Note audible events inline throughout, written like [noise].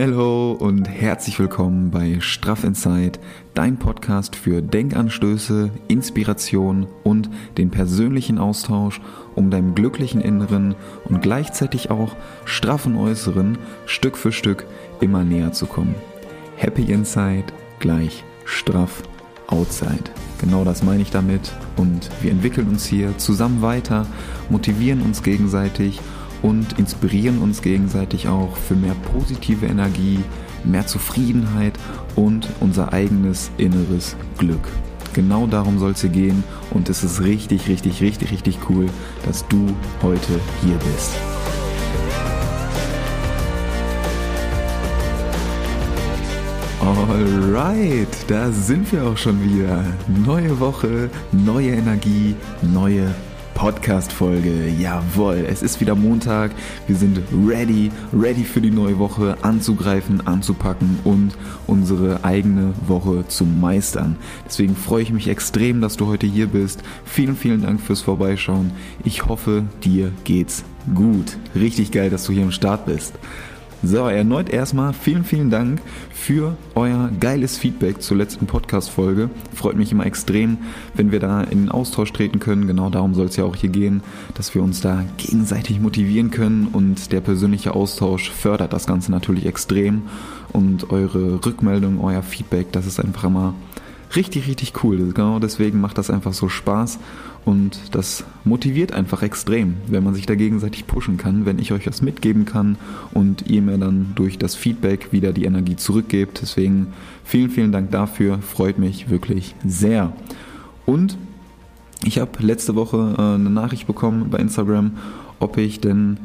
Hallo und herzlich willkommen bei Straff Inside, dein Podcast für Denkanstöße, Inspiration und den persönlichen Austausch, um deinem glücklichen Inneren und gleichzeitig auch straffen Äußeren Stück für Stück immer näher zu kommen. Happy Inside gleich straff Outside. Genau das meine ich damit und wir entwickeln uns hier zusammen weiter, motivieren uns gegenseitig und inspirieren uns gegenseitig auch für mehr positive Energie, mehr Zufriedenheit und unser eigenes inneres Glück. Genau darum soll es hier gehen und es ist richtig, richtig, richtig, richtig cool, dass du heute hier bist. Alright, da sind wir auch schon wieder. Neue Woche, neue Energie, neue Podcast-Folge. Jawohl, es ist wieder Montag. Wir sind ready, ready für die neue Woche anzugreifen, anzupacken und unsere eigene Woche zu meistern. Deswegen freue ich mich extrem, dass du heute hier bist. Vielen, vielen Dank fürs Vorbeischauen. Ich hoffe, dir geht's gut. Richtig geil, dass du hier im Start bist. So, erneut erstmal vielen, vielen Dank für euer geiles Feedback zur letzten Podcast-Folge. Freut mich immer extrem, wenn wir da in den Austausch treten können. Genau darum soll es ja auch hier gehen, dass wir uns da gegenseitig motivieren können und der persönliche Austausch fördert das Ganze natürlich extrem. Und eure Rückmeldung, euer Feedback, das ist einfach immer richtig, richtig cool. Genau deswegen macht das einfach so Spaß und das motiviert einfach extrem, wenn man sich da gegenseitig pushen kann, wenn ich euch das mitgeben kann und ihr mir dann durch das Feedback wieder die Energie zurückgebt. Deswegen vielen, vielen Dank dafür, freut mich wirklich sehr. Und ich habe letzte Woche äh, eine Nachricht bekommen bei Instagram, ob ich denn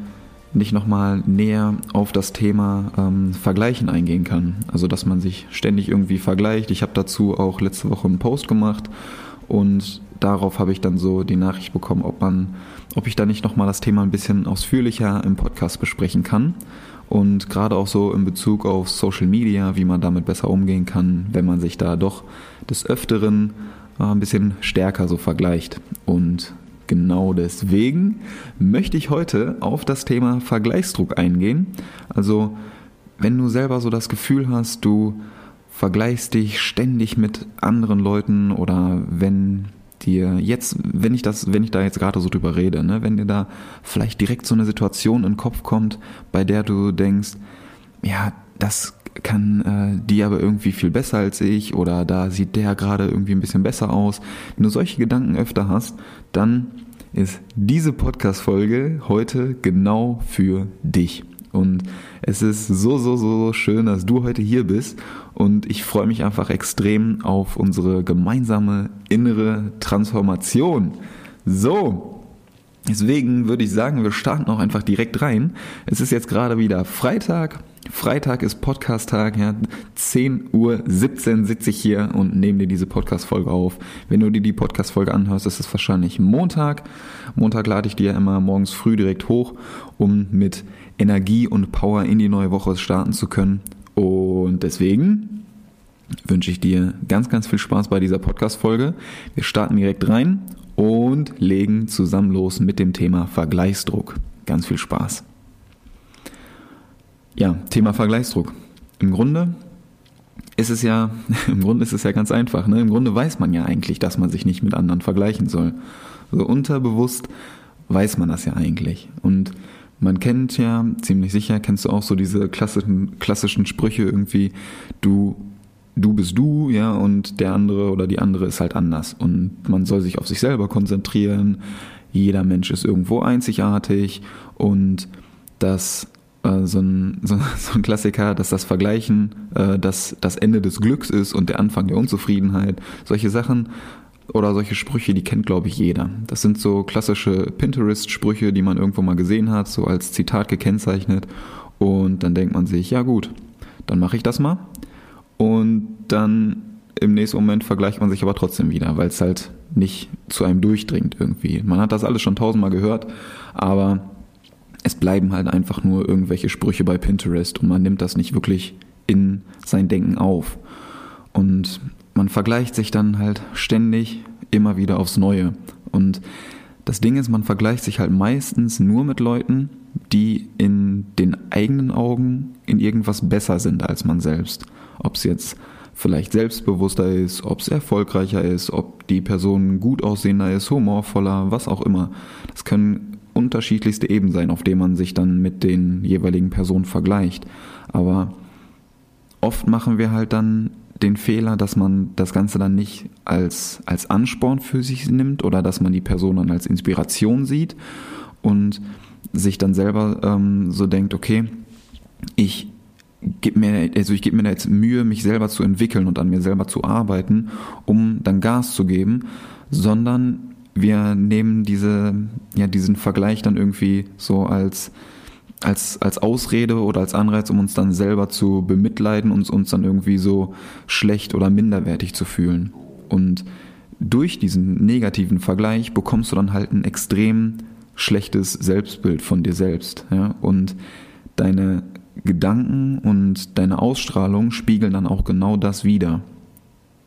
nicht nochmal näher auf das Thema ähm, Vergleichen eingehen kann. Also dass man sich ständig irgendwie vergleicht. Ich habe dazu auch letzte Woche einen Post gemacht und darauf habe ich dann so die Nachricht bekommen, ob man, ob ich da nicht nochmal das Thema ein bisschen ausführlicher im Podcast besprechen kann. Und gerade auch so in Bezug auf Social Media, wie man damit besser umgehen kann, wenn man sich da doch des Öfteren äh, ein bisschen stärker so vergleicht. Und Genau deswegen möchte ich heute auf das Thema Vergleichsdruck eingehen. Also wenn du selber so das Gefühl hast, du vergleichst dich ständig mit anderen Leuten oder wenn dir jetzt, wenn ich das, wenn ich da jetzt gerade so drüber rede, ne, wenn dir da vielleicht direkt so eine Situation in den Kopf kommt, bei der du denkst, ja, das kann äh, die aber irgendwie viel besser als ich oder da sieht der gerade irgendwie ein bisschen besser aus. Wenn du solche Gedanken öfter hast, dann ist diese Podcast-Folge heute genau für dich. Und es ist so, so, so schön, dass du heute hier bist. Und ich freue mich einfach extrem auf unsere gemeinsame innere Transformation. So, Deswegen würde ich sagen, wir starten auch einfach direkt rein. Es ist jetzt gerade wieder Freitag. Freitag ist Podcast-Tag, ja. 10.17 Uhr sitze ich hier und nehme dir diese Podcast-Folge auf. Wenn du dir die Podcast-Folge anhörst, ist es wahrscheinlich Montag. Montag lade ich dir immer morgens früh direkt hoch, um mit Energie und Power in die neue Woche starten zu können. Und deswegen wünsche ich dir ganz, ganz viel Spaß bei dieser Podcast-Folge. Wir starten direkt rein und legen zusammen los mit dem Thema Vergleichsdruck. Ganz viel Spaß. Ja, Thema Vergleichsdruck. Im Grunde ist es ja, [laughs] im Grunde ist es ja ganz einfach. Ne? Im Grunde weiß man ja eigentlich, dass man sich nicht mit anderen vergleichen soll. Also unterbewusst weiß man das ja eigentlich. Und man kennt ja, ziemlich sicher, kennst du auch so diese klassischen, klassischen Sprüche irgendwie, du du bist du, ja, und der andere oder die andere ist halt anders. Und man soll sich auf sich selber konzentrieren. Jeder Mensch ist irgendwo einzigartig und das äh, so, ein, [laughs] so, so, ein Klassiker, dass das Vergleichen äh, dass das Ende des Glücks ist und der Anfang der Unzufriedenheit. Solche Sachen oder solche Sprüche, die kennt, glaube ich, jeder. Das sind so klassische Pinterest-Sprüche, die man irgendwo mal gesehen hat, so als Zitat gekennzeichnet. Und dann denkt man sich, ja gut, dann mache ich das mal und dann im nächsten Moment vergleicht man sich aber trotzdem wieder, weil es halt nicht zu einem durchdringt irgendwie. Man hat das alles schon tausendmal gehört, aber es bleiben halt einfach nur irgendwelche Sprüche bei Pinterest und man nimmt das nicht wirklich in sein Denken auf. Und man vergleicht sich dann halt ständig immer wieder aufs Neue. Und das Ding ist, man vergleicht sich halt meistens nur mit Leuten, die in den eigenen Augen in irgendwas besser sind als man selbst. Ob es jetzt vielleicht selbstbewusster ist, ob es erfolgreicher ist, ob die Person gut aussehender ist, humorvoller, was auch immer. Das können unterschiedlichste Ebenen sein, auf denen man sich dann mit den jeweiligen Personen vergleicht. Aber oft machen wir halt dann den Fehler, dass man das Ganze dann nicht als, als Ansporn für sich nimmt oder dass man die Person dann als Inspiration sieht und sich dann selber ähm, so denkt, okay, ich gebe mir, also ich gebe mir jetzt Mühe, mich selber zu entwickeln und an mir selber zu arbeiten, um dann Gas zu geben, sondern wir nehmen diese, ja, diesen Vergleich dann irgendwie so als, als, als Ausrede oder als Anreiz, um uns dann selber zu bemitleiden und uns dann irgendwie so schlecht oder minderwertig zu fühlen. Und durch diesen negativen Vergleich bekommst du dann halt ein extrem schlechtes Selbstbild von dir selbst. Ja? Und deine Gedanken und deine Ausstrahlung spiegeln dann auch genau das wider.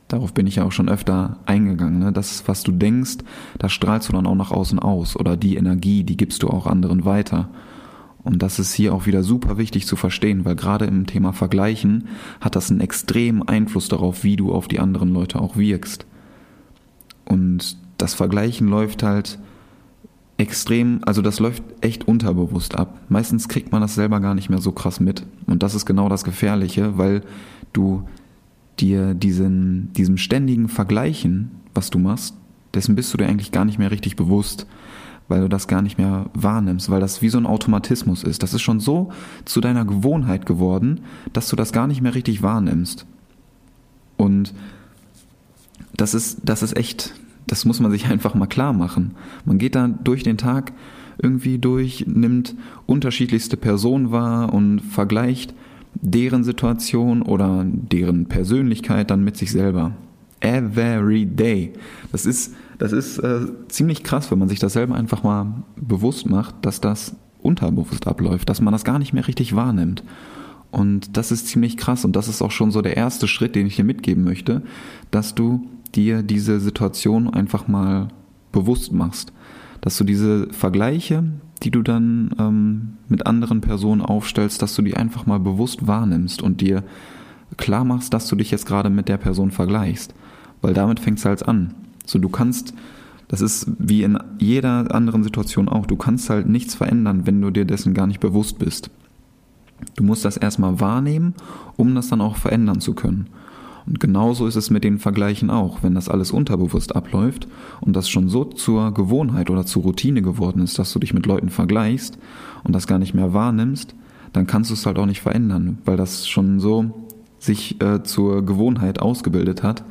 Darauf bin ich ja auch schon öfter eingegangen. Ne? Das, was du denkst, das strahlst du dann auch nach außen aus. Oder die Energie, die gibst du auch anderen weiter. Und das ist hier auch wieder super wichtig zu verstehen, weil gerade im Thema Vergleichen hat das einen extremen Einfluss darauf, wie du auf die anderen Leute auch wirkst. Und das Vergleichen läuft halt extrem, also das läuft echt unterbewusst ab. Meistens kriegt man das selber gar nicht mehr so krass mit. Und das ist genau das Gefährliche, weil du dir diesen, diesem ständigen Vergleichen, was du machst, dessen bist du dir eigentlich gar nicht mehr richtig bewusst, weil du das gar nicht mehr wahrnimmst, weil das wie so ein Automatismus ist. Das ist schon so zu deiner Gewohnheit geworden, dass du das gar nicht mehr richtig wahrnimmst. Und das ist, das ist echt, das muss man sich [laughs] einfach mal klar machen. Man geht da durch den Tag irgendwie durch, nimmt unterschiedlichste Personen wahr und vergleicht deren Situation oder deren Persönlichkeit dann mit sich selber. Every day. Das ist, das ist äh, ziemlich krass, wenn man sich das selber einfach mal bewusst macht, dass das unterbewusst abläuft, dass man das gar nicht mehr richtig wahrnimmt. Und das ist ziemlich krass und das ist auch schon so der erste Schritt, den ich dir mitgeben möchte, dass du dir diese Situation einfach mal bewusst machst. Dass du diese Vergleiche, die du dann ähm, mit anderen Personen aufstellst, dass du die einfach mal bewusst wahrnimmst und dir klar machst, dass du dich jetzt gerade mit der Person vergleichst. Weil damit fängt es halt an. So, du kannst, das ist wie in jeder anderen Situation auch, du kannst halt nichts verändern, wenn du dir dessen gar nicht bewusst bist. Du musst das erstmal wahrnehmen, um das dann auch verändern zu können. Und genauso ist es mit den Vergleichen auch. Wenn das alles unterbewusst abläuft und das schon so zur Gewohnheit oder zur Routine geworden ist, dass du dich mit Leuten vergleichst und das gar nicht mehr wahrnimmst, dann kannst du es halt auch nicht verändern, weil das schon so sich äh, zur Gewohnheit ausgebildet hat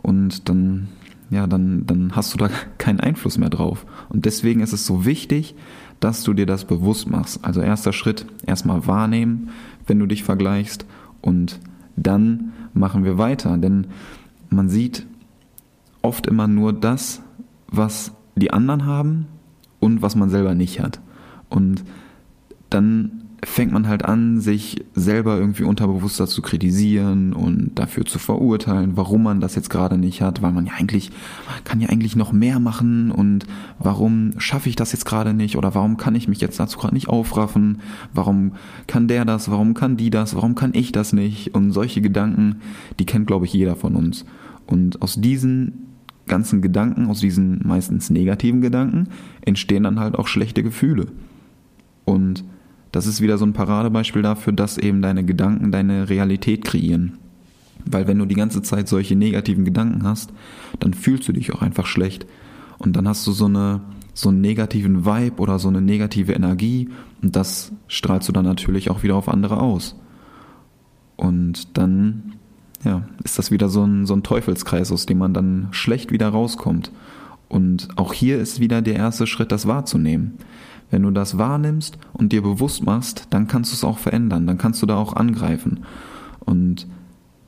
und dann ja, dann, dann hast du da [laughs] keinen Einfluss mehr drauf. Und deswegen ist es so wichtig, dass du dir das bewusst machst. Also erster Schritt, erstmal wahrnehmen, wenn du dich vergleichst und dann machen wir weiter. Denn man sieht oft immer nur das, was die anderen haben und was man selber nicht hat. Und dann fängt man halt an, sich selber irgendwie unterbewusster zu kritisieren und dafür zu verurteilen, warum man das jetzt gerade nicht hat, weil man ja eigentlich, man kann ja eigentlich noch mehr machen und warum schaffe ich das jetzt gerade nicht oder warum kann ich mich jetzt dazu gerade nicht aufraffen, warum kann der das, warum kann die das, warum kann ich das nicht und solche Gedanken, die kennt glaube ich jeder von uns. Und aus diesen ganzen Gedanken, aus diesen meistens negativen Gedanken, entstehen dann halt auch schlechte Gefühle. Und das ist wieder so ein Paradebeispiel dafür, dass eben deine Gedanken deine Realität kreieren. Weil wenn du die ganze Zeit solche negativen Gedanken hast, dann fühlst du dich auch einfach schlecht. Und dann hast du so eine, so einen negativen Vibe oder so eine negative Energie und das strahlst du dann natürlich auch wieder auf andere aus. Und dann, ja, ist das wieder so ein, so ein Teufelskreis, aus dem man dann schlecht wieder rauskommt. Und auch hier ist wieder der erste Schritt, das wahrzunehmen. Wenn du das wahrnimmst und dir bewusst machst, dann kannst du es auch verändern, dann kannst du da auch angreifen. Und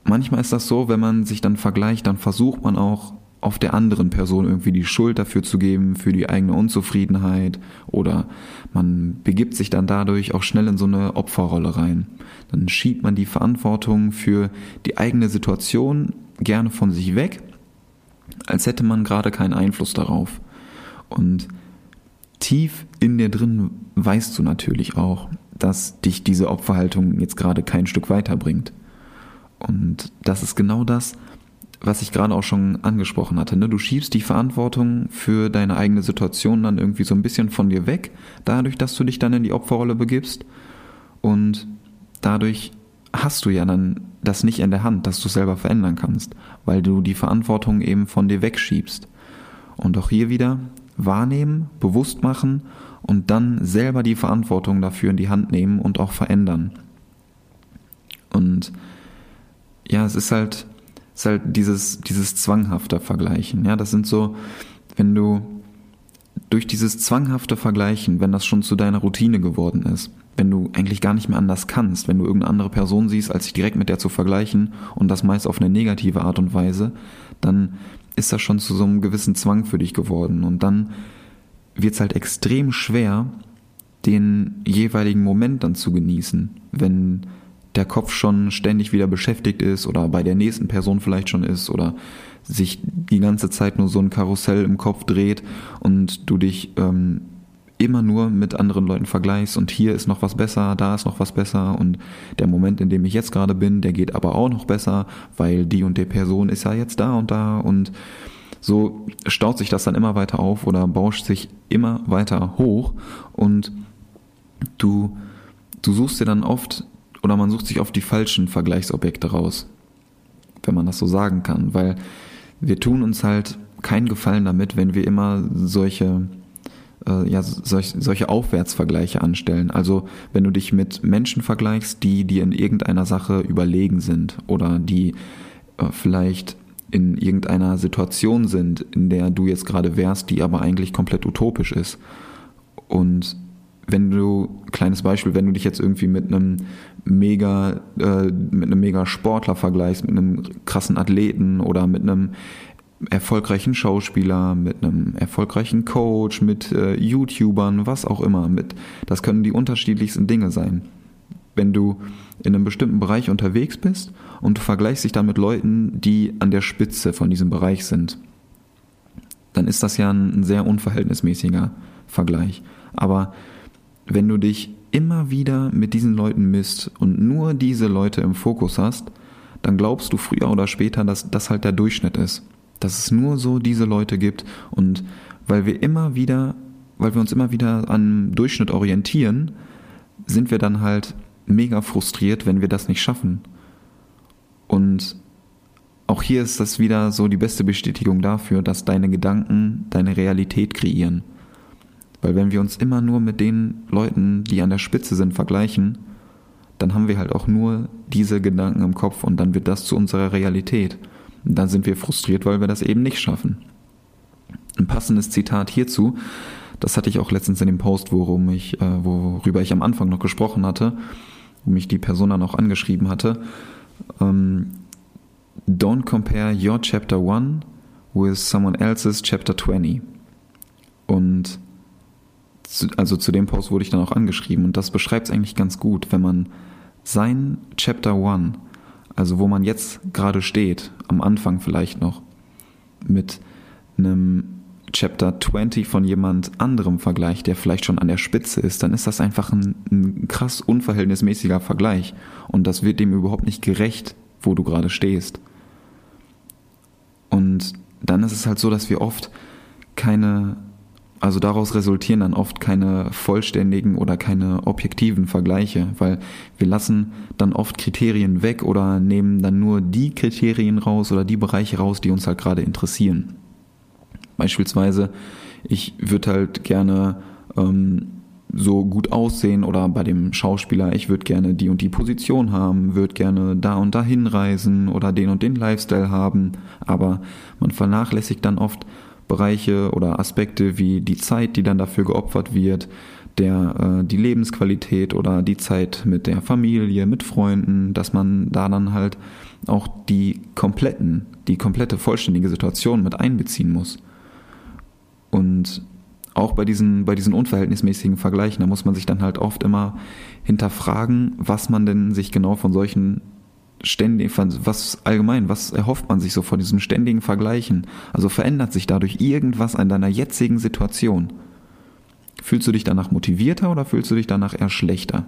manchmal ist das so, wenn man sich dann vergleicht, dann versucht man auch auf der anderen Person irgendwie die Schuld dafür zu geben, für die eigene Unzufriedenheit oder man begibt sich dann dadurch auch schnell in so eine Opferrolle rein. Dann schiebt man die Verantwortung für die eigene Situation gerne von sich weg, als hätte man gerade keinen Einfluss darauf. Und tief in dir drin weißt du natürlich auch, dass dich diese Opferhaltung jetzt gerade kein Stück weiterbringt. Und das ist genau das, was ich gerade auch schon angesprochen hatte. Ne? Du schiebst die Verantwortung für deine eigene Situation dann irgendwie so ein bisschen von dir weg, dadurch, dass du dich dann in die Opferrolle begibst. Und dadurch hast du ja dann das nicht in der Hand, dass du es selber verändern kannst, weil du die Verantwortung eben von dir wegschiebst. Und auch hier wieder wahrnehmen, bewusst machen und dann selber die Verantwortung dafür in die Hand nehmen und auch verändern. Und ja, es ist halt, es ist halt dieses, dieses zwanghafte Vergleichen. Ja, das sind so, wenn du durch dieses zwanghafte Vergleichen, wenn das schon zu deiner Routine geworden ist, wenn du eigentlich gar nicht mehr anders kannst, wenn du irgendeine andere Person siehst, als dich direkt mit der zu vergleichen und das meist auf eine negative Art und Weise, dann ist das schon zu so einem gewissen Zwang für dich geworden. Und dann wird es halt extrem schwer, den jeweiligen Moment dann zu genießen, wenn der Kopf schon ständig wieder beschäftigt ist oder bei der nächsten Person vielleicht schon ist oder sich die ganze Zeit nur so ein Karussell im Kopf dreht und du dich ähm, immer nur mit anderen Leuten vergleichst und hier ist noch was besser, da ist noch was besser und der Moment, in dem ich jetzt gerade bin, der geht aber auch noch besser, weil die und die Person ist ja jetzt da und da und so staut sich das dann immer weiter auf oder bauscht sich immer weiter hoch und du, du suchst dir dann oft oder man sucht sich oft die falschen Vergleichsobjekte raus, wenn man das so sagen kann, weil wir tun uns halt keinen Gefallen damit, wenn wir immer solche äh, ja, solch, solche Aufwärtsvergleiche anstellen. Also wenn du dich mit Menschen vergleichst, die dir in irgendeiner Sache überlegen sind oder die äh, vielleicht in irgendeiner Situation sind, in der du jetzt gerade wärst, die aber eigentlich komplett utopisch ist. Und wenn du, kleines Beispiel, wenn du dich jetzt irgendwie mit einem mega, äh, mit einem mega Sportler vergleichst, mit einem krassen Athleten oder mit einem erfolgreichen Schauspieler, mit einem erfolgreichen Coach, mit äh, YouTubern, was auch immer. Mit, das können die unterschiedlichsten Dinge sein. Wenn du in einem bestimmten Bereich unterwegs bist und du vergleichst dich dann mit Leuten, die an der Spitze von diesem Bereich sind, dann ist das ja ein, ein sehr unverhältnismäßiger Vergleich. Aber wenn du dich immer wieder mit diesen Leuten misst und nur diese Leute im Fokus hast, dann glaubst du früher oder später, dass das halt der Durchschnitt ist dass es nur so diese Leute gibt und weil wir immer wieder, weil wir uns immer wieder an Durchschnitt orientieren, sind wir dann halt mega frustriert, wenn wir das nicht schaffen. Und auch hier ist das wieder so die beste Bestätigung dafür, dass deine Gedanken deine Realität kreieren. Weil wenn wir uns immer nur mit den Leuten, die an der Spitze sind, vergleichen, dann haben wir halt auch nur diese Gedanken im Kopf und dann wird das zu unserer Realität dann sind wir frustriert, weil wir das eben nicht schaffen. Ein passendes Zitat hierzu, das hatte ich auch letztens in dem Post, worum ich, äh, worüber ich am Anfang noch gesprochen hatte, wo mich die Person dann auch angeschrieben hatte. Ähm, Don't compare your chapter 1 with someone else's chapter 20. Und zu, also zu dem Post wurde ich dann auch angeschrieben und das beschreibt es eigentlich ganz gut, wenn man sein Chapter 1 also wo man jetzt gerade steht, am Anfang vielleicht noch, mit einem Chapter 20 von jemand anderem Vergleich, der vielleicht schon an der Spitze ist, dann ist das einfach ein, ein krass unverhältnismäßiger Vergleich. Und das wird dem überhaupt nicht gerecht, wo du gerade stehst. Und dann ist es halt so, dass wir oft keine also daraus resultieren dann oft keine vollständigen oder keine objektiven Vergleiche, weil wir lassen dann oft Kriterien weg oder nehmen dann nur die Kriterien raus oder die Bereiche raus, die uns halt gerade interessieren. Beispielsweise, ich würde halt gerne ähm, so gut aussehen oder bei dem Schauspieler, ich würde gerne die und die Position haben, würde gerne da und dahin reisen oder den und den Lifestyle haben, aber man vernachlässigt dann oft Bereiche oder Aspekte wie die Zeit, die dann dafür geopfert wird, der, äh, die Lebensqualität oder die Zeit mit der Familie, mit Freunden, dass man da dann halt auch die kompletten, die komplette vollständige Situation mit einbeziehen muss. Und auch bei diesen, bei diesen unverhältnismäßigen Vergleichen, da muss man sich dann halt oft immer hinterfragen, was man denn sich genau von solchen ständig, was allgemein, was erhofft man sich so von diesem ständigen Vergleichen? Also verändert sich dadurch irgendwas an deiner jetzigen Situation? Fühlst du dich danach motivierter oder fühlst du dich danach eher schlechter?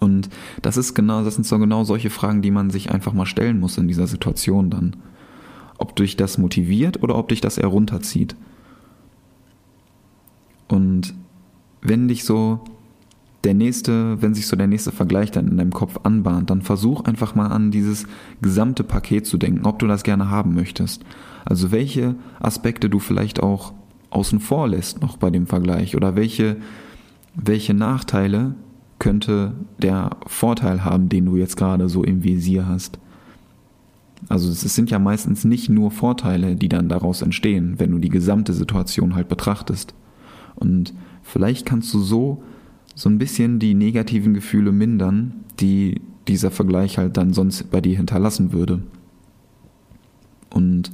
Und das ist genau, das sind so genau solche Fragen, die man sich einfach mal stellen muss in dieser Situation dann. Ob dich das motiviert oder ob dich das eher runterzieht. Und wenn dich so der nächste, wenn sich so der nächste Vergleich dann in deinem Kopf anbahnt, dann versuch einfach mal an dieses gesamte Paket zu denken, ob du das gerne haben möchtest. Also welche Aspekte du vielleicht auch außen vor lässt noch bei dem Vergleich oder welche, welche Nachteile könnte der Vorteil haben, den du jetzt gerade so im Visier hast. Also es sind ja meistens nicht nur Vorteile, die dann daraus entstehen, wenn du die gesamte Situation halt betrachtest. Und vielleicht kannst du so so ein bisschen die negativen Gefühle mindern, die dieser Vergleich halt dann sonst bei dir hinterlassen würde. Und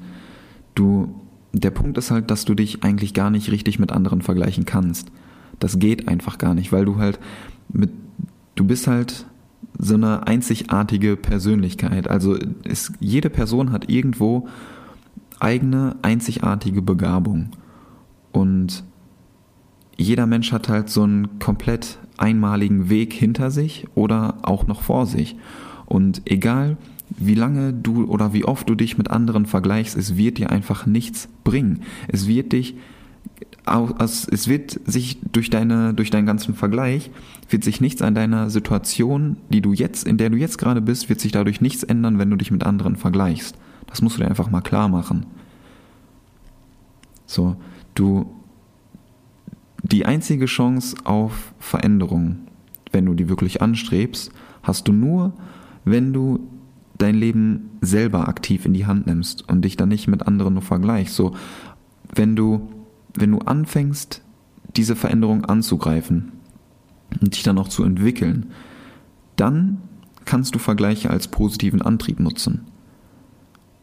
du, der Punkt ist halt, dass du dich eigentlich gar nicht richtig mit anderen vergleichen kannst. Das geht einfach gar nicht, weil du halt mit, du bist halt so eine einzigartige Persönlichkeit. Also ist, jede Person hat irgendwo eigene einzigartige Begabung. Und jeder Mensch hat halt so einen komplett einmaligen Weg hinter sich oder auch noch vor sich. Und egal, wie lange du oder wie oft du dich mit anderen vergleichst, es wird dir einfach nichts bringen. Es wird dich es wird sich durch deine, durch deinen ganzen Vergleich, wird sich nichts an deiner Situation, die du jetzt, in der du jetzt gerade bist, wird sich dadurch nichts ändern, wenn du dich mit anderen vergleichst. Das musst du dir einfach mal klar machen. So, du, die einzige Chance auf Veränderung, wenn du die wirklich anstrebst, hast du nur, wenn du dein Leben selber aktiv in die Hand nimmst und dich dann nicht mit anderen nur vergleichst. So, wenn du wenn du anfängst, diese Veränderung anzugreifen und dich dann auch zu entwickeln, dann kannst du Vergleiche als positiven Antrieb nutzen.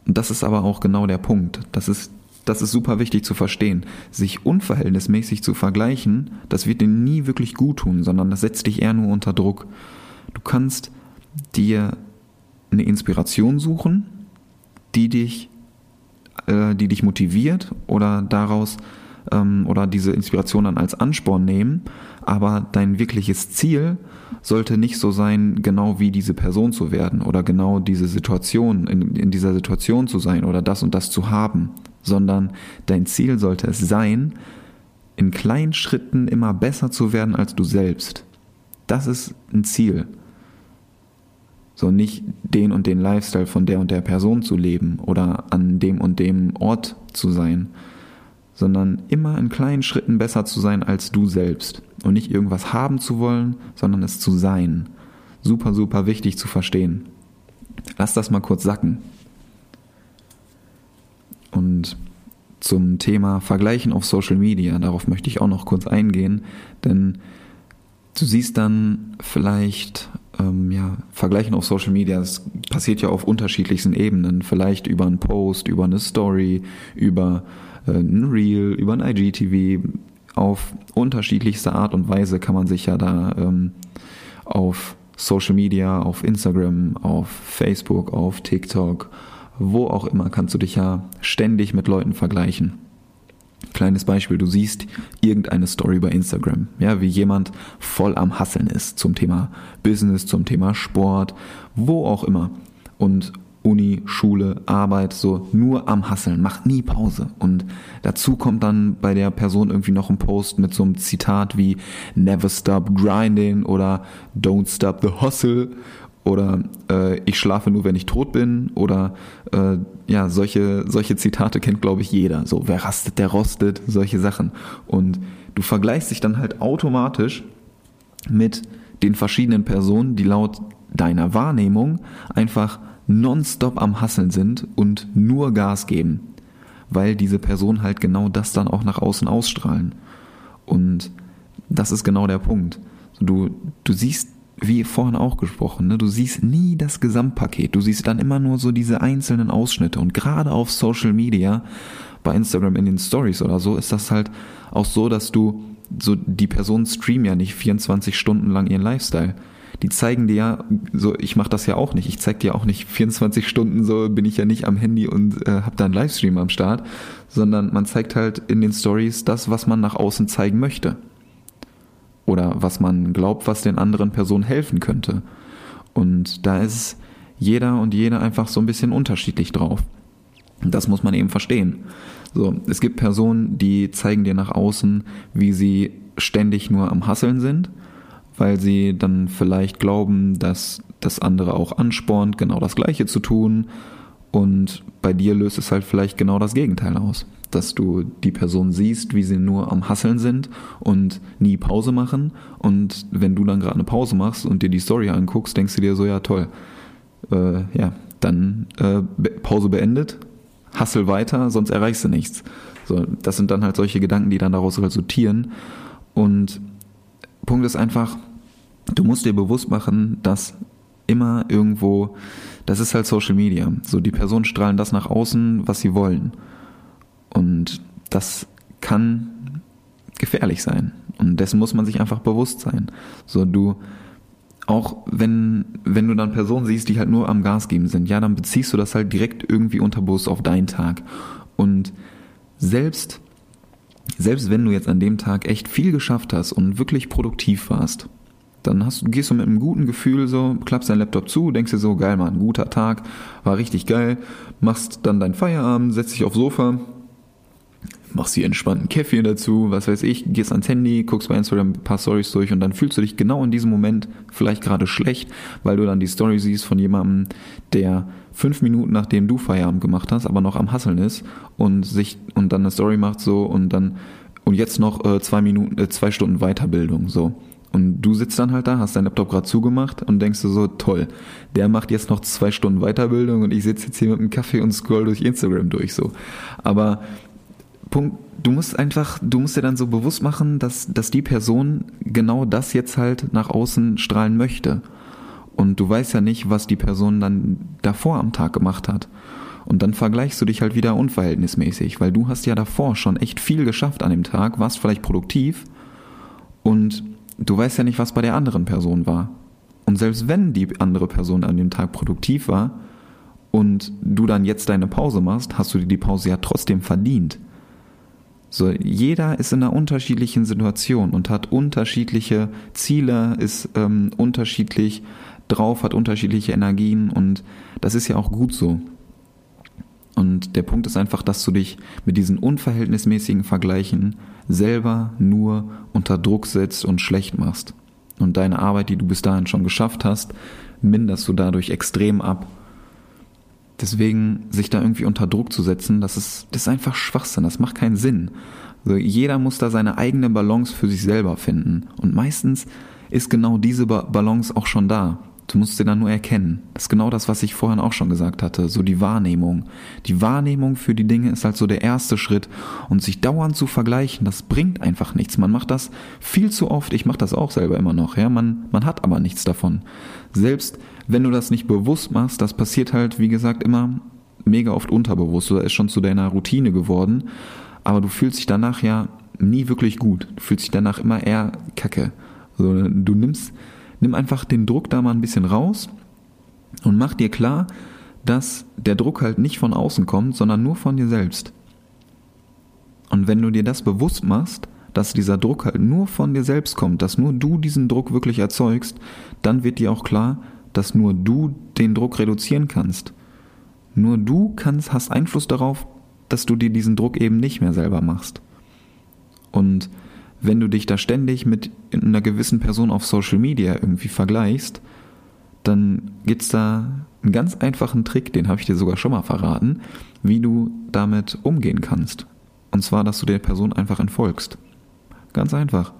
Das ist aber auch genau der Punkt. Das ist, das ist super wichtig zu verstehen. Sich unverhältnismäßig zu vergleichen, das wird dir nie wirklich gut tun, sondern das setzt dich eher nur unter Druck. Du kannst dir eine Inspiration suchen, die dich, äh, die dich motiviert oder daraus ähm, oder diese Inspiration dann als Ansporn nehmen, aber dein wirkliches Ziel sollte nicht so sein, genau wie diese Person zu werden oder genau diese Situation, in, in dieser Situation zu sein oder das und das zu haben, sondern dein Ziel sollte es sein, in kleinen Schritten immer besser zu werden als du selbst. Das ist ein Ziel. So nicht den und den Lifestyle von der und der Person zu leben oder an dem und dem Ort zu sein, sondern immer in kleinen Schritten besser zu sein als du selbst und nicht irgendwas haben zu wollen, sondern es zu sein. Super, super wichtig zu verstehen. Lass das mal kurz sacken. Und zum Thema Vergleichen auf Social Media, darauf möchte ich auch noch kurz eingehen, denn du siehst dann vielleicht, ähm, ja, Vergleichen auf Social Media, das passiert ja auf unterschiedlichsten Ebenen, vielleicht über einen Post, über eine Story, über äh, ein Reel, über ein IGTV. Auf unterschiedlichste Art und Weise kann man sich ja da ähm, auf Social Media, auf Instagram, auf Facebook, auf TikTok, wo auch immer, kannst du dich ja ständig mit Leuten vergleichen. Kleines Beispiel, du siehst irgendeine Story bei Instagram, ja, wie jemand voll am Hasseln ist zum Thema Business, zum Thema Sport, wo auch immer. Und Uni, Schule, Arbeit, so nur am Hasseln, macht nie Pause. Und dazu kommt dann bei der Person irgendwie noch ein Post mit so einem Zitat wie Never stop grinding oder Don't stop the hustle oder äh, ich schlafe nur, wenn ich tot bin oder äh, ja, solche, solche Zitate kennt, glaube ich, jeder. So, wer rastet, der rostet, solche Sachen. Und du vergleichst dich dann halt automatisch mit den verschiedenen Personen, die laut deiner Wahrnehmung einfach nonstop am Hasseln sind und nur Gas geben, weil diese Personen halt genau das dann auch nach außen ausstrahlen. Und das ist genau der Punkt. Du, du siehst, wie vorhin auch gesprochen, ne, du siehst nie das Gesamtpaket. Du siehst dann immer nur so diese einzelnen Ausschnitte. Und gerade auf Social Media, bei Instagram in den Stories oder so, ist das halt auch so, dass du so, die Personen streamen ja nicht 24 Stunden lang ihren Lifestyle die zeigen dir ja, so ich mache das ja auch nicht, ich zeig dir auch nicht 24 Stunden so, bin ich ja nicht am Handy und äh, habe da einen Livestream am Start, sondern man zeigt halt in den Stories das, was man nach außen zeigen möchte. Oder was man glaubt, was den anderen Personen helfen könnte. Und da ist jeder und jede einfach so ein bisschen unterschiedlich drauf. Das muss man eben verstehen. So, es gibt Personen, die zeigen dir nach außen, wie sie ständig nur am Hasseln sind, weil sie dann vielleicht glauben, dass das andere auch anspornt, genau das Gleiche zu tun. Und bei dir löst es halt vielleicht genau das Gegenteil aus. Dass du die Person siehst, wie sie nur am Hasseln sind und nie Pause machen. Und wenn du dann gerade eine Pause machst und dir die Story anguckst, denkst du dir so, ja toll, äh, ja, dann äh, Pause beendet, hassel weiter, sonst erreichst du nichts. So, das sind dann halt solche Gedanken, die dann daraus resultieren. Und Punkt ist einfach, du musst dir bewusst machen, dass immer irgendwo, das ist halt Social Media. So, die Personen strahlen das nach außen, was sie wollen. Und das kann gefährlich sein. Und dessen muss man sich einfach bewusst sein. So, du, auch wenn, wenn du dann Personen siehst, die halt nur am Gas geben sind, ja, dann beziehst du das halt direkt irgendwie unterbewusst auf deinen Tag. Und selbst, selbst wenn du jetzt an dem Tag echt viel geschafft hast und wirklich produktiv warst, dann hast, gehst du mit einem guten Gefühl so, klappst deinen Laptop zu, denkst dir so, geil, Mann, guter Tag, war richtig geil, machst dann deinen Feierabend, setzt dich aufs Sofa, machst dir entspannten Kaffee dazu, was weiß ich, gehst ans Handy, guckst bei Instagram ein paar Stories durch und dann fühlst du dich genau in diesem Moment vielleicht gerade schlecht, weil du dann die Story siehst von jemandem, der fünf Minuten nachdem du Feierabend gemacht hast, aber noch am Hasseln ist und sich und dann eine Story macht so und dann und jetzt noch äh, zwei Minuten, äh, zwei Stunden Weiterbildung so. Und du sitzt dann halt da, hast deinen Laptop gerade zugemacht und denkst du so, toll, der macht jetzt noch zwei Stunden Weiterbildung und ich sitze jetzt hier mit einem Kaffee und scroll durch Instagram durch so. Aber Punkt, du musst einfach, du musst dir dann so bewusst machen, dass, dass die Person genau das jetzt halt nach außen strahlen möchte. Und du weißt ja nicht, was die Person dann davor am Tag gemacht hat. Und dann vergleichst du dich halt wieder unverhältnismäßig, weil du hast ja davor schon echt viel geschafft an dem Tag, warst vielleicht produktiv und du weißt ja nicht, was bei der anderen Person war. Und selbst wenn die andere Person an dem Tag produktiv war und du dann jetzt deine Pause machst, hast du dir die Pause ja trotzdem verdient. So, jeder ist in einer unterschiedlichen Situation und hat unterschiedliche Ziele, ist ähm, unterschiedlich drauf, hat unterschiedliche Energien und das ist ja auch gut so. Und der Punkt ist einfach, dass du dich mit diesen unverhältnismäßigen Vergleichen selber nur unter Druck setzt und schlecht machst. Und deine Arbeit, die du bis dahin schon geschafft hast, minderst du dadurch extrem ab. Deswegen sich da irgendwie unter Druck zu setzen, das ist, das ist einfach Schwachsinn, das macht keinen Sinn. Also jeder muss da seine eigene Balance für sich selber finden. Und meistens ist genau diese Balance auch schon da. Du musst sie dann nur erkennen. Das ist genau das, was ich vorhin auch schon gesagt hatte. So die Wahrnehmung. Die Wahrnehmung für die Dinge ist halt so der erste Schritt. Und sich dauernd zu vergleichen, das bringt einfach nichts. Man macht das viel zu oft. Ich mache das auch selber immer noch. Ja, man, man hat aber nichts davon. Selbst wenn du das nicht bewusst machst, das passiert halt, wie gesagt, immer mega oft unterbewusst oder ist schon zu deiner Routine geworden. Aber du fühlst dich danach ja nie wirklich gut. Du fühlst dich danach immer eher kacke. Also, du nimmst nimm einfach den Druck da mal ein bisschen raus und mach dir klar, dass der Druck halt nicht von außen kommt, sondern nur von dir selbst. Und wenn du dir das bewusst machst, dass dieser Druck halt nur von dir selbst kommt, dass nur du diesen Druck wirklich erzeugst, dann wird dir auch klar, dass nur du den Druck reduzieren kannst. Nur du kannst, hast Einfluss darauf, dass du dir diesen Druck eben nicht mehr selber machst. Und wenn du dich da ständig mit einer gewissen Person auf Social Media irgendwie vergleichst, dann gibt's da einen ganz einfachen Trick, den habe ich dir sogar schon mal verraten, wie du damit umgehen kannst. Und zwar, dass du der Person einfach entfolgst. Ganz einfach.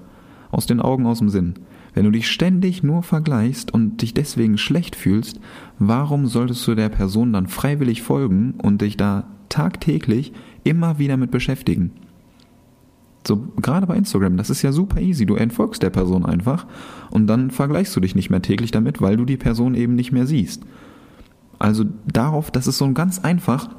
Aus den Augen, aus dem Sinn. Wenn du dich ständig nur vergleichst und dich deswegen schlecht fühlst, warum solltest du der Person dann freiwillig folgen und dich da tagtäglich immer wieder mit beschäftigen? So, gerade bei Instagram, das ist ja super easy. Du entfolgst der Person einfach und dann vergleichst du dich nicht mehr täglich damit, weil du die Person eben nicht mehr siehst. Also darauf, das ist so ganz einfach,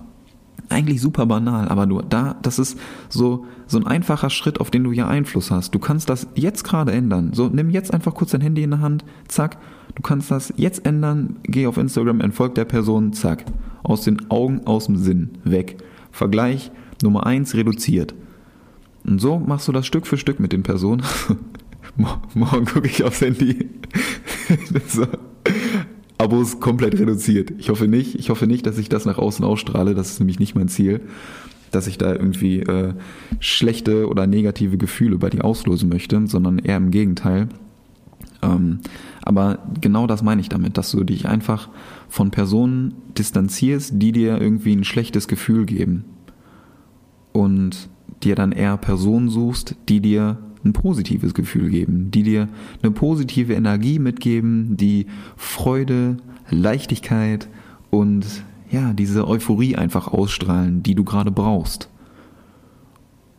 Eigentlich super banal, aber du, da, das ist so, so ein einfacher Schritt, auf den du ja Einfluss hast. Du kannst das jetzt gerade ändern. So, nimm jetzt einfach kurz dein Handy in der Hand, zack. Du kannst das jetzt ändern, geh auf Instagram, entfolg der Person, zack. Aus den Augen, aus dem Sinn, weg. Vergleich Nummer eins reduziert. Und so machst du das Stück für Stück mit den Personen. [laughs] Morgen gucke ich aufs Handy. [laughs] Abos komplett reduziert. Ich hoffe nicht. Ich hoffe nicht, dass ich das nach außen ausstrahle. Das ist nämlich nicht mein Ziel, dass ich da irgendwie äh, schlechte oder negative Gefühle bei dir auslösen möchte, sondern eher im Gegenteil. Ähm, aber genau das meine ich damit, dass du dich einfach von Personen distanzierst, die dir irgendwie ein schlechtes Gefühl geben. Und dir dann eher Personen suchst, die dir ein positives Gefühl geben, die dir eine positive Energie mitgeben, die Freude, Leichtigkeit und ja, diese Euphorie einfach ausstrahlen, die du gerade brauchst.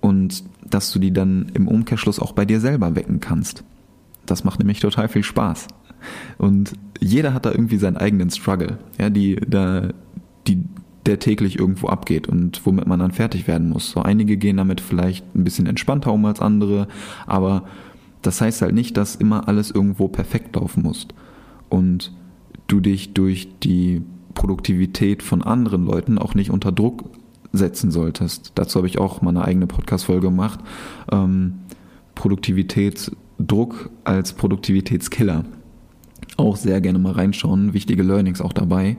Und dass du die dann im Umkehrschluss auch bei dir selber wecken kannst. Das macht nämlich total viel Spaß. Und jeder hat da irgendwie seinen eigenen Struggle, ja, die da, die, der täglich irgendwo abgeht und womit man dann fertig werden muss. So einige gehen damit vielleicht ein bisschen entspannter um als andere, aber das heißt halt nicht, dass immer alles irgendwo perfekt laufen muss und du dich durch die Produktivität von anderen Leuten auch nicht unter Druck setzen solltest. Dazu habe ich auch mal eine eigene Podcast-Folge gemacht. Ähm, Produktivitätsdruck als Produktivitätskiller. Auch sehr gerne mal reinschauen. Wichtige Learnings auch dabei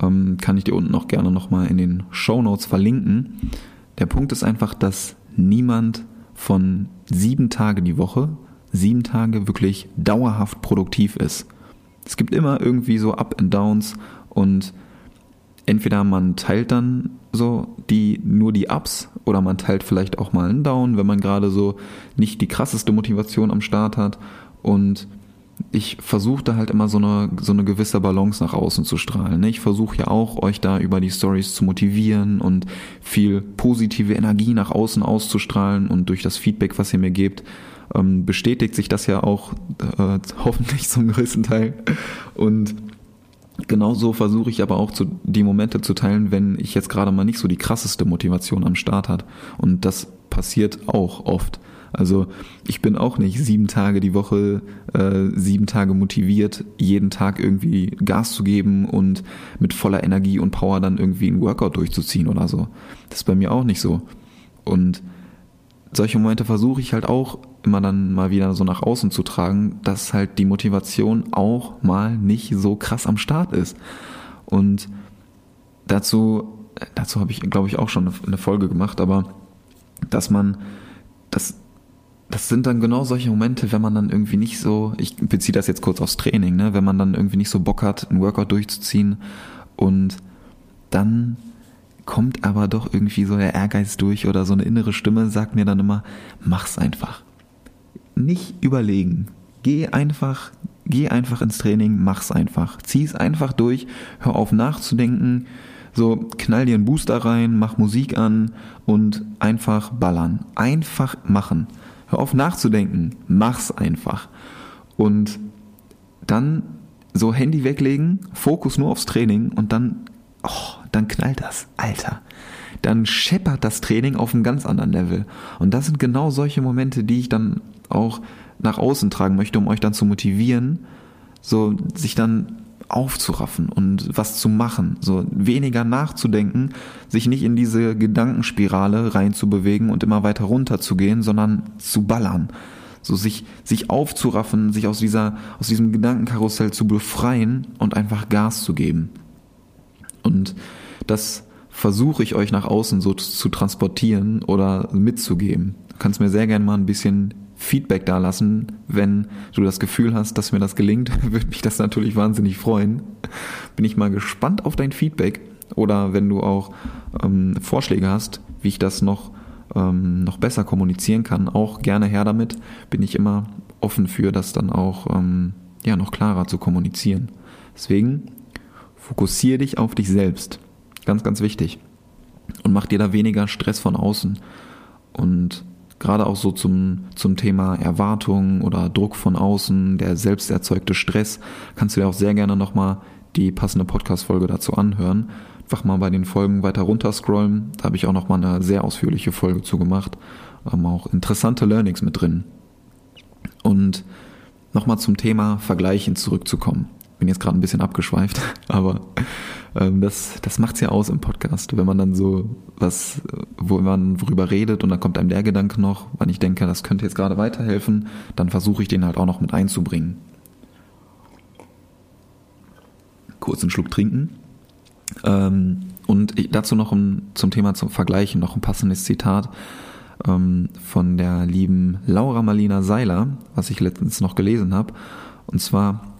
ähm, kann ich dir unten auch gerne nochmal in den Show Notes verlinken. Der Punkt ist einfach, dass niemand von sieben Tage die Woche, sieben Tage wirklich dauerhaft produktiv ist. Es gibt immer irgendwie so Up and Downs und entweder man teilt dann so die nur die Ups oder man teilt vielleicht auch mal einen Down, wenn man gerade so nicht die krasseste Motivation am Start hat und ich versuche da halt immer so eine, so eine gewisse Balance nach außen zu strahlen. Ne? Ich versuche ja auch, euch da über die Stories zu motivieren und viel positive Energie nach außen auszustrahlen und durch das Feedback, was ihr mir gebt, ähm, bestätigt sich das ja auch äh, [laughs] hoffentlich zum größten Teil. Und genauso versuche ich aber auch zu, die Momente zu teilen, wenn ich jetzt gerade mal nicht so die krasseste Motivation am Start hat. Und das passiert auch oft. Also ich bin auch nicht sieben Tage die Woche, äh, sieben Tage motiviert, jeden Tag irgendwie Gas zu geben und mit voller Energie und Power dann irgendwie einen Workout durchzuziehen oder so. Das ist bei mir auch nicht so. Und solche Momente versuche ich halt auch immer dann mal wieder so nach außen zu tragen, dass halt die Motivation auch mal nicht so krass am Start ist. Und dazu, dazu habe ich, glaube ich, auch schon eine Folge gemacht, aber dass man, dass das sind dann genau solche Momente, wenn man dann irgendwie nicht so, ich beziehe das jetzt kurz aufs Training, ne, wenn man dann irgendwie nicht so Bock hat, einen Workout durchzuziehen und dann kommt aber doch irgendwie so der Ehrgeiz durch oder so eine innere Stimme sagt mir dann immer, mach's einfach. Nicht überlegen. Geh einfach, geh einfach ins Training, mach's einfach. Zieh's einfach durch, hör auf nachzudenken, so knall dir einen Booster rein, mach Musik an und einfach ballern. Einfach machen. Hör auf nachzudenken. Mach's einfach. Und dann so Handy weglegen, Fokus nur aufs Training und dann, oh, dann knallt das. Alter. Dann scheppert das Training auf einem ganz anderen Level. Und das sind genau solche Momente, die ich dann auch nach außen tragen möchte, um euch dann zu motivieren, so sich dann aufzuraffen und was zu machen, so weniger nachzudenken, sich nicht in diese Gedankenspirale reinzubewegen und immer weiter runterzugehen, sondern zu ballern, so sich sich aufzuraffen, sich aus dieser aus diesem Gedankenkarussell zu befreien und einfach Gas zu geben. Und das versuche ich euch nach außen so zu transportieren oder mitzugeben. Du kannst mir sehr gerne mal ein bisschen Feedback da lassen. Wenn du das Gefühl hast, dass mir das gelingt, [laughs] würde mich das natürlich wahnsinnig freuen. Bin ich mal gespannt auf dein Feedback oder wenn du auch ähm, Vorschläge hast, wie ich das noch, ähm, noch besser kommunizieren kann, auch gerne her damit. Bin ich immer offen für, das dann auch ähm, ja, noch klarer zu kommunizieren. Deswegen fokussiere dich auf dich selbst. Ganz, ganz wichtig. Und mach dir da weniger Stress von außen. Und gerade auch so zum, zum Thema Erwartungen oder Druck von außen, der selbst erzeugte Stress, kannst du dir auch sehr gerne nochmal die passende Podcast-Folge dazu anhören. einfach mal bei den Folgen weiter runter scrollen. Da habe ich auch noch mal eine sehr ausführliche Folge zu gemacht. Ähm, auch interessante Learnings mit drin. Und nochmal zum Thema Vergleichen zurückzukommen. Bin jetzt gerade ein bisschen abgeschweift, [laughs] aber ähm, das, das macht's ja aus im Podcast, wenn man dann so was, wo man worüber redet und dann kommt einem der Gedanke noch, wann ich denke, das könnte jetzt gerade weiterhelfen, dann versuche ich den halt auch noch mit einzubringen. Kurz einen Schluck trinken. Ähm, und dazu noch ein, zum Thema zum Vergleichen noch ein passendes Zitat ähm, von der lieben Laura Marlina Seiler, was ich letztens noch gelesen habe. Und zwar,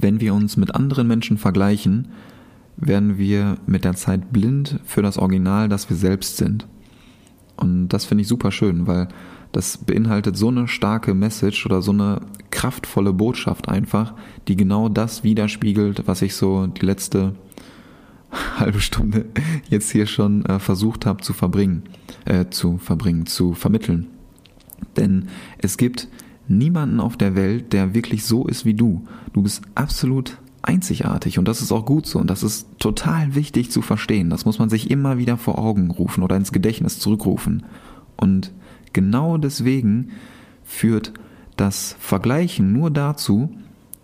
wenn wir uns mit anderen Menschen vergleichen, werden wir mit der Zeit blind für das Original, das wir selbst sind. Und das finde ich super schön, weil das beinhaltet so eine starke Message oder so eine kraftvolle Botschaft einfach, die genau das widerspiegelt, was ich so die letzte [laughs] halbe Stunde jetzt hier schon äh, versucht habe zu verbringen, äh, zu verbringen, zu vermitteln. Denn es gibt niemanden auf der Welt, der wirklich so ist wie du. Du bist absolut einzigartig und das ist auch gut so und das ist total wichtig zu verstehen. Das muss man sich immer wieder vor Augen rufen oder ins Gedächtnis zurückrufen. Und genau deswegen führt das Vergleichen nur dazu,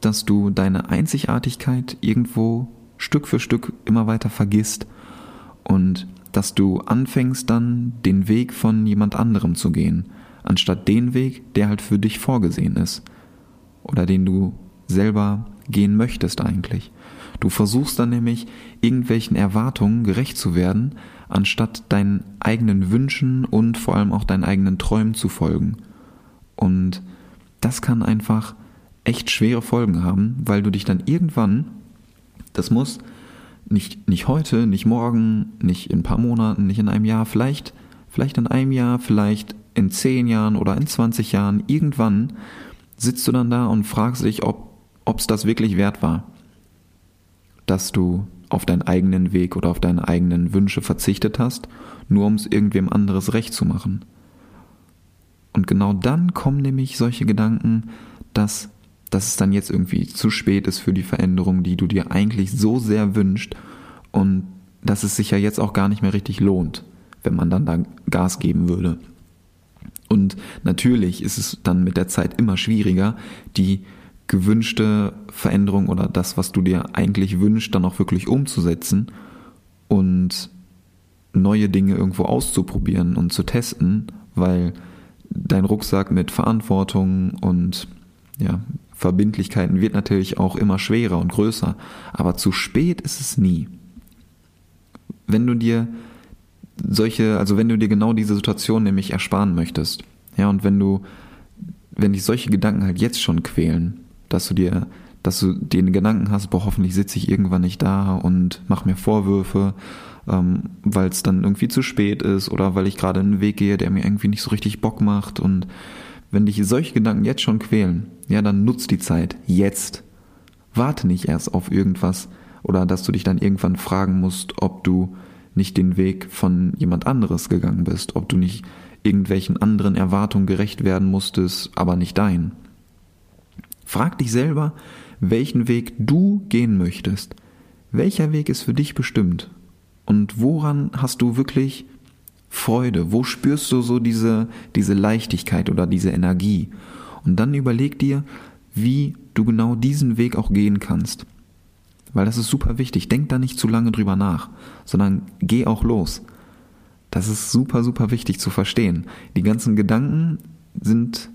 dass du deine Einzigartigkeit irgendwo Stück für Stück immer weiter vergisst und dass du anfängst dann den Weg von jemand anderem zu gehen, anstatt den Weg, der halt für dich vorgesehen ist oder den du selber gehen möchtest eigentlich. Du versuchst dann nämlich irgendwelchen Erwartungen gerecht zu werden, anstatt deinen eigenen Wünschen und vor allem auch deinen eigenen Träumen zu folgen. Und das kann einfach echt schwere Folgen haben, weil du dich dann irgendwann das muss nicht, nicht heute, nicht morgen, nicht in ein paar Monaten, nicht in einem Jahr, vielleicht, vielleicht in einem Jahr, vielleicht in zehn Jahren oder in 20 Jahren, irgendwann sitzt du dann da und fragst dich, ob es das wirklich wert war, dass du auf deinen eigenen Weg oder auf deine eigenen Wünsche verzichtet hast, nur um es irgendwem anderes recht zu machen. Und genau dann kommen nämlich solche Gedanken, dass dass es dann jetzt irgendwie zu spät ist für die Veränderung, die du dir eigentlich so sehr wünscht und dass es sich ja jetzt auch gar nicht mehr richtig lohnt, wenn man dann da Gas geben würde. Natürlich ist es dann mit der Zeit immer schwieriger, die gewünschte Veränderung oder das, was du dir eigentlich wünschst, dann auch wirklich umzusetzen und neue Dinge irgendwo auszuprobieren und zu testen, weil dein Rucksack mit Verantwortung und ja, Verbindlichkeiten wird natürlich auch immer schwerer und größer, aber zu spät ist es nie. Wenn du dir solche, also wenn du dir genau diese Situation nämlich ersparen möchtest, ja, und wenn du, wenn dich solche Gedanken halt jetzt schon quälen, dass du dir, dass du den Gedanken hast, boah, hoffentlich sitze ich irgendwann nicht da und mach mir Vorwürfe, ähm, weil es dann irgendwie zu spät ist oder weil ich gerade einen Weg gehe, der mir irgendwie nicht so richtig Bock macht und wenn dich solche Gedanken jetzt schon quälen, ja, dann nutz die Zeit jetzt. Warte nicht erst auf irgendwas oder dass du dich dann irgendwann fragen musst, ob du nicht den Weg von jemand anderes gegangen bist, ob du nicht irgendwelchen anderen Erwartungen gerecht werden musstest, aber nicht dein. Frag dich selber, welchen Weg du gehen möchtest. Welcher Weg ist für dich bestimmt? Und woran hast du wirklich Freude? Wo spürst du so diese, diese Leichtigkeit oder diese Energie? Und dann überleg dir, wie du genau diesen Weg auch gehen kannst. Weil das ist super wichtig. Denk da nicht zu lange drüber nach, sondern geh auch los. Das ist super, super wichtig zu verstehen. Die ganzen Gedanken sind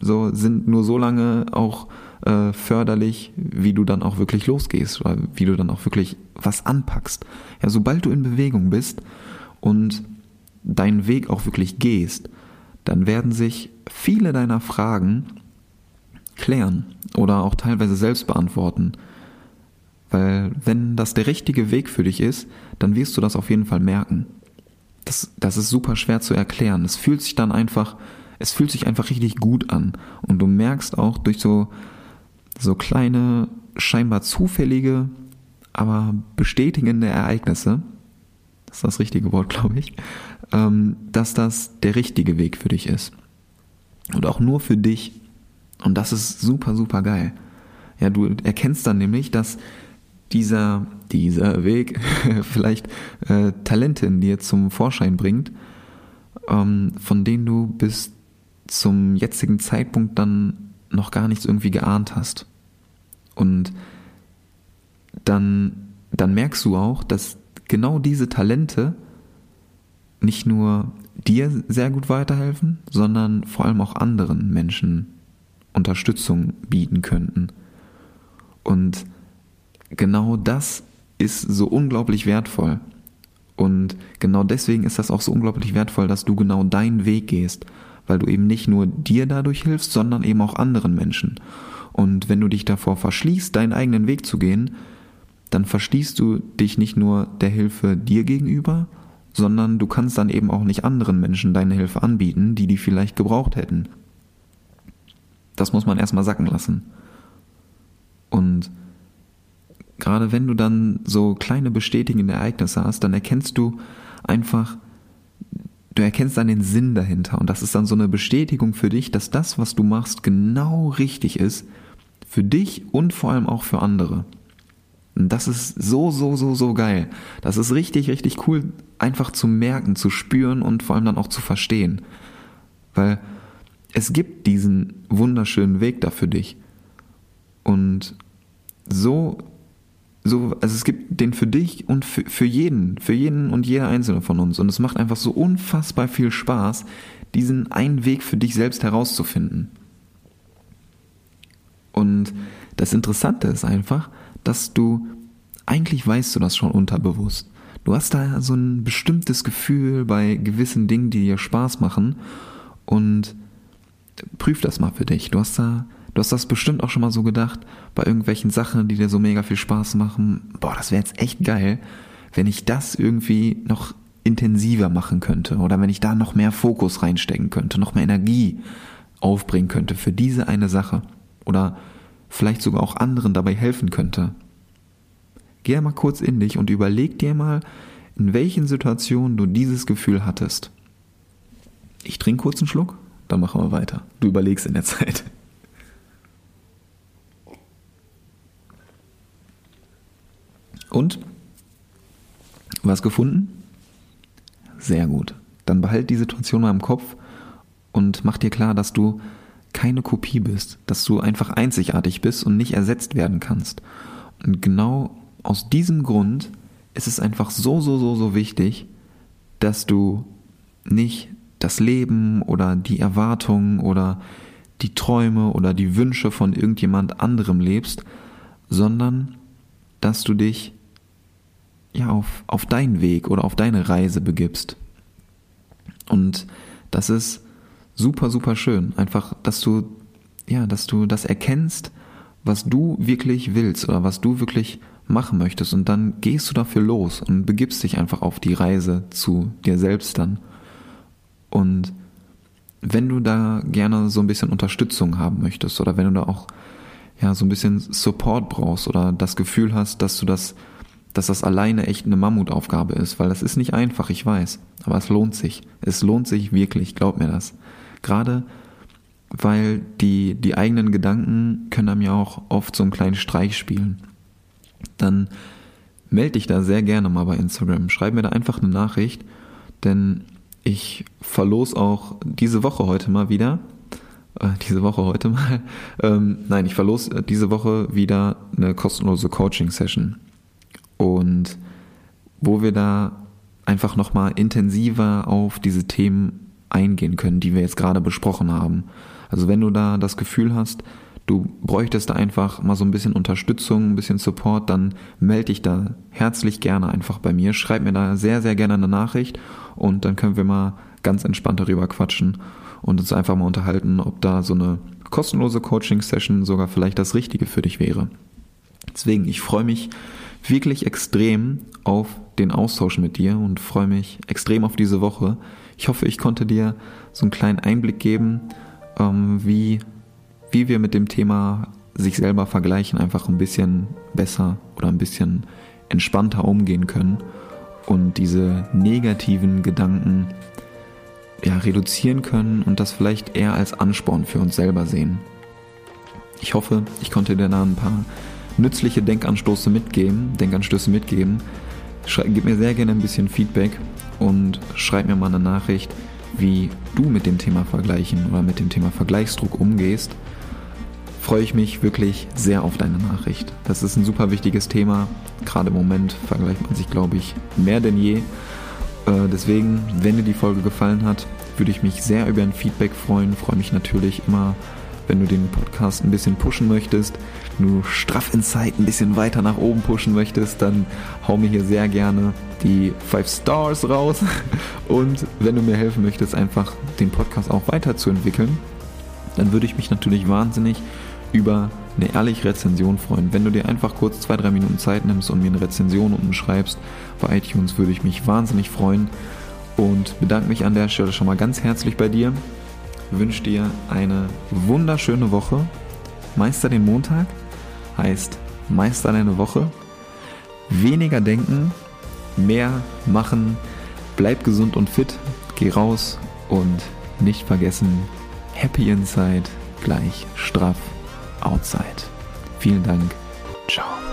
so, sind nur so lange auch äh, förderlich, wie du dann auch wirklich losgehst oder wie du dann auch wirklich was anpackst. Ja, sobald du in Bewegung bist und deinen Weg auch wirklich gehst, dann werden sich viele deiner Fragen klären oder auch teilweise selbst beantworten. Weil wenn das der richtige Weg für dich ist, dann wirst du das auf jeden Fall merken. Das, das ist super schwer zu erklären. Es fühlt sich dann einfach, es fühlt sich einfach richtig gut an. Und du merkst auch durch so, so kleine, scheinbar zufällige, aber bestätigende Ereignisse, das ist das richtige Wort, glaube ich, ähm, dass das der richtige Weg für dich ist. Und auch nur für dich. Und das ist super, super geil. Ja, du erkennst dann nämlich, dass dieser dieser Weg [laughs] vielleicht äh, Talente in dir zum Vorschein bringt, ähm, von denen du bis zum jetzigen Zeitpunkt dann noch gar nichts irgendwie geahnt hast. Und dann, dann merkst du auch, dass genau diese Talente nicht nur dir sehr gut weiterhelfen, sondern vor allem auch anderen Menschen Unterstützung bieten könnten. Und genau das ist so unglaublich wertvoll. Und genau deswegen ist das auch so unglaublich wertvoll, dass du genau deinen Weg gehst, weil du eben nicht nur dir dadurch hilfst, sondern eben auch anderen Menschen. Und wenn du dich davor verschließt, deinen eigenen Weg zu gehen, dann verschließt du dich nicht nur der Hilfe dir gegenüber, sondern du kannst dann eben auch nicht anderen Menschen deine Hilfe anbieten, die die vielleicht gebraucht hätten. Das muss man erstmal sacken lassen. Und gerade wenn du dann so kleine bestätigende Ereignisse hast, dann erkennst du einfach, du erkennst dann den Sinn dahinter. Und das ist dann so eine Bestätigung für dich, dass das, was du machst, genau richtig ist. Für dich und vor allem auch für andere. Und das ist so, so, so, so geil. Das ist richtig, richtig cool, einfach zu merken, zu spüren und vor allem dann auch zu verstehen. Weil es gibt diesen wunderschönen Weg da für dich. Und so so, also es gibt den für dich und für, für jeden, für jeden und jeder einzelne von uns. Und es macht einfach so unfassbar viel Spaß, diesen einen Weg für dich selbst herauszufinden. Und das Interessante ist einfach, dass du, eigentlich weißt du das schon unterbewusst. Du hast da so ein bestimmtes Gefühl bei gewissen Dingen, die dir Spaß machen und prüf das mal für dich. Du hast da Du hast das bestimmt auch schon mal so gedacht, bei irgendwelchen Sachen, die dir so mega viel Spaß machen. Boah, das wäre jetzt echt geil, wenn ich das irgendwie noch intensiver machen könnte oder wenn ich da noch mehr Fokus reinstecken könnte, noch mehr Energie aufbringen könnte für diese eine Sache oder vielleicht sogar auch anderen dabei helfen könnte. Geh mal kurz in dich und überleg dir mal, in welchen Situationen du dieses Gefühl hattest. Ich trinke kurz einen Schluck, dann machen wir weiter. Du überlegst in der Zeit. Und? Was gefunden? Sehr gut. Dann behalt die Situation mal im Kopf und mach dir klar, dass du keine Kopie bist, dass du einfach einzigartig bist und nicht ersetzt werden kannst. Und genau aus diesem Grund ist es einfach so, so, so, so wichtig, dass du nicht das Leben oder die Erwartungen oder die Träume oder die Wünsche von irgendjemand anderem lebst, sondern dass du dich ja, auf, auf deinen Weg oder auf deine Reise begibst. Und das ist super, super schön. Einfach, dass du, ja, dass du das erkennst, was du wirklich willst oder was du wirklich machen möchtest. Und dann gehst du dafür los und begibst dich einfach auf die Reise zu dir selbst dann. Und wenn du da gerne so ein bisschen Unterstützung haben möchtest oder wenn du da auch ja so ein bisschen Support brauchst oder das Gefühl hast, dass du das dass das alleine echt eine Mammutaufgabe ist, weil das ist nicht einfach, ich weiß. Aber es lohnt sich. Es lohnt sich wirklich, glaub mir das. Gerade weil die, die eigenen Gedanken können einem ja auch oft so einen kleinen Streich spielen. Dann melde dich da sehr gerne mal bei Instagram. Schreib mir da einfach eine Nachricht, denn ich verlos auch diese Woche heute mal wieder. Äh, diese Woche heute mal. [laughs] Ähm, nein, ich verlos diese Woche wieder eine kostenlose Coaching-Session und wo wir da einfach nochmal intensiver auf diese Themen eingehen können, die wir jetzt gerade besprochen haben. Also wenn du da das Gefühl hast, du bräuchtest da einfach mal so ein bisschen Unterstützung, ein bisschen Support, dann melde dich da herzlich gerne einfach bei mir. Schreib mir da sehr, sehr gerne eine Nachricht und dann können wir mal ganz entspannt darüber quatschen und uns einfach mal unterhalten, ob da so eine kostenlose Coaching-Session sogar vielleicht das Richtige für dich wäre. Deswegen, ich freue mich wirklich extrem auf den Austausch mit dir und freue mich extrem auf diese Woche. Ich hoffe, ich konnte dir so einen kleinen Einblick geben, ähm, wie, wie wir mit dem Thema sich selber vergleichen einfach ein bisschen besser oder ein bisschen entspannter umgehen können und diese negativen Gedanken ja, reduzieren können und das vielleicht eher als Ansporn für uns selber sehen. Ich hoffe, ich konnte dir da ein paar nützliche Denkanstöße mitgeben, Denkanstöße mitgeben, gib mir sehr gerne ein bisschen Feedback und schreib mir mal eine Nachricht, wie du mit dem Thema Vergleichen oder mit dem Thema Vergleichsdruck umgehst. Freue ich mich wirklich sehr auf deine Nachricht. Das ist ein super wichtiges Thema. Gerade im Moment vergleicht man sich, glaube ich, mehr denn je. Äh, deswegen, wenn dir die Folge gefallen hat, würde ich mich sehr über ein Feedback freuen. Freue mich natürlich immer, wenn du den Podcast ein bisschen pushen möchtest, wenn du straff in Zeit ein bisschen weiter nach oben pushen möchtest, dann hau mir hier sehr gerne die 5 Stars raus. [laughs] Und wenn du mir helfen möchtest, einfach den Podcast auch weiterzuentwickeln, dann würde ich mich natürlich wahnsinnig über eine ehrliche Rezension freuen. Wenn du dir einfach kurz zwei, drei Minuten Zeit nimmst und mir eine Rezension unten schreibst bei iTunes, würde ich mich wahnsinnig freuen und bedanke mich an der Stelle schon mal ganz herzlich bei dir. Wünsche dir eine wunderschöne Woche. Meister den Montag heißt Meister deine Woche. Weniger denken, mehr machen. Bleib gesund und fit. Geh raus und nicht vergessen, Happy Inside gleich straff Outside. Vielen Dank. Ciao.